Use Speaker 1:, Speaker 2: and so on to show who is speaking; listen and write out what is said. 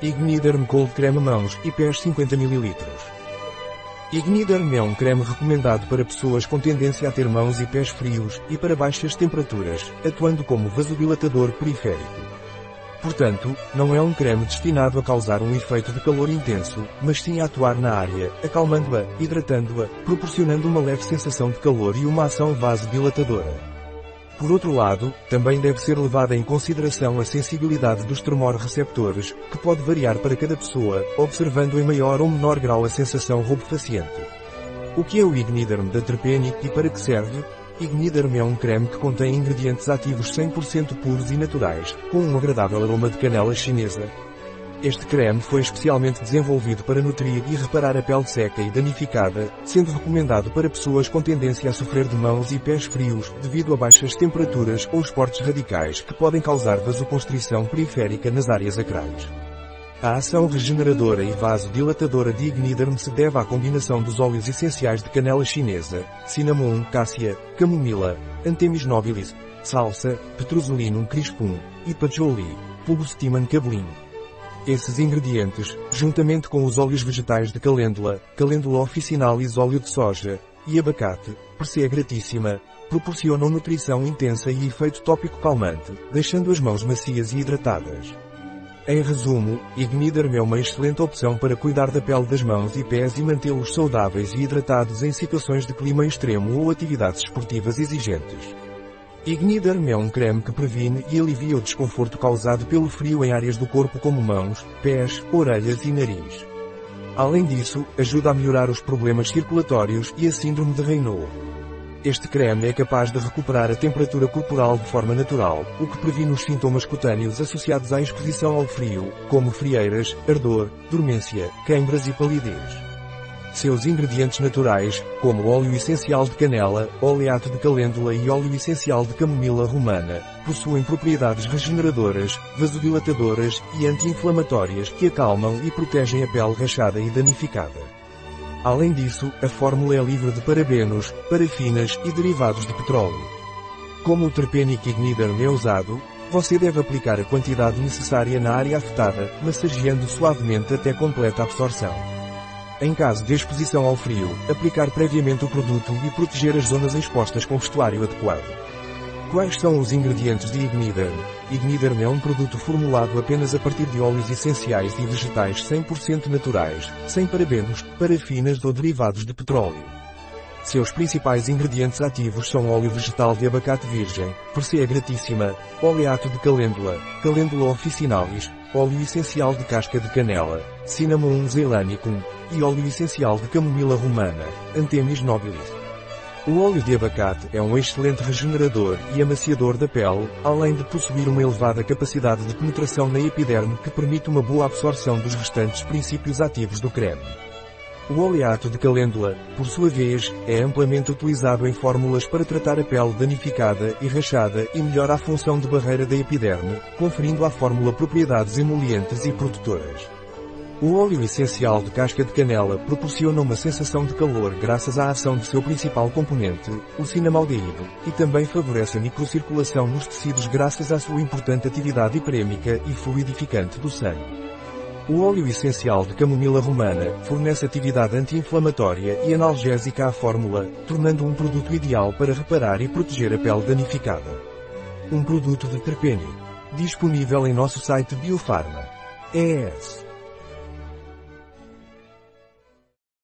Speaker 1: Igniderm Cold Creme Mãos e Pés 50 ml. Igniderm é um creme recomendado para pessoas com tendência a ter mãos e pés frios e para baixas temperaturas, atuando como vasodilatador periférico. Portanto, não é um creme destinado a causar um efeito de calor intenso, mas sim a atuar na área, acalmando-a, hidratando-a, proporcionando uma leve sensação de calor e uma ação vasodilatadora. Por outro lado, também deve ser levada em consideração a sensibilidade dos tremor-receptores, que pode variar para cada pessoa, observando em maior ou menor grau a sensação rubefacente. O que é o Igniderm da Terpenic e para que serve? Igniderm é um creme que contém ingredientes ativos 100% puros e naturais, com um agradável aroma de canela chinesa, este creme foi especialmente desenvolvido para nutrir e reparar a pele seca e danificada, sendo recomendado para pessoas com tendência a sofrer de mãos e pés frios devido a baixas temperaturas ou esportes radicais que podem causar vasoconstrição periférica nas áreas acrais. A ação regeneradora e vasodilatadora de Igniderm se deve à combinação dos óleos essenciais de canela chinesa, cinnamon, cássia, camomila, antemis nobilis, salsa, petrosolinum crispum e patchouli, pulbostimum cabelin. Esses ingredientes, juntamente com os óleos vegetais de calêndula, calêndula officinalis óleo de soja, e abacate, Persea gratíssima, proporcionam nutrição intensa e efeito tópico calmante, deixando as mãos macias e hidratadas. Em resumo, Igniderm é uma excelente opção para cuidar da pele das mãos e pés e mantê-los saudáveis e hidratados em situações de clima extremo ou atividades esportivas exigentes. Igniderm é um creme que previne e alivia o desconforto causado pelo frio em áreas do corpo como mãos, pés, orelhas e nariz. Além disso, ajuda a melhorar os problemas circulatórios e a síndrome de Raynaud. Este creme é capaz de recuperar a temperatura corporal de forma natural, o que previne os sintomas cutâneos associados à exposição ao frio, como frieiras, ardor, dormência, queimbras e palidez. Seus ingredientes naturais, como óleo essencial de canela, oleato de calêndula e óleo essencial de camomila romana, possuem propriedades regeneradoras, vasodilatadoras e anti-inflamatórias que acalmam e protegem a pele rachada e danificada. Além disso, a fórmula é livre de parabenos, parafinas e derivados de petróleo. Como o terpênico ignider é usado, você deve aplicar a quantidade necessária na área afetada, massageando suavemente até completa absorção. Em caso de exposição ao frio, aplicar previamente o produto e proteger as zonas expostas com vestuário adequado. Quais são os ingredientes de Igniderm? Igniderm é um produto formulado apenas a partir de óleos essenciais e vegetais 100% naturais, sem parabenos, parafinas ou derivados de petróleo. Seus principais ingredientes ativos são óleo vegetal de abacate virgem, Persea gratíssima, oleato de calêndula, calêndula officinalis, óleo essencial de casca de canela, Cinnamon zeylanicum, e óleo essencial de camomila romana, Antemis nobilis. O óleo de abacate é um excelente regenerador e amaciador da pele, além de possuir uma elevada capacidade de penetração na epiderme que permite uma boa absorção dos restantes princípios ativos do creme. O oleato de calêndula, por sua vez, é amplamente utilizado em fórmulas para tratar a pele danificada e rachada e melhora a função de barreira da epiderme, conferindo à fórmula propriedades emolientes e protetoras. O óleo essencial de casca de canela proporciona uma sensação de calor graças à ação de seu principal componente, o cinnamaldeído, e também favorece a microcirculação nos tecidos graças à sua importante atividade hiprêmica e fluidificante do sangue. O óleo essencial de camomila romana fornece atividade anti-inflamatória e analgésica à fórmula, tornando um produto ideal para reparar e proteger a pele danificada. Um produto de terpene. Disponível em nosso site Biofarma. ES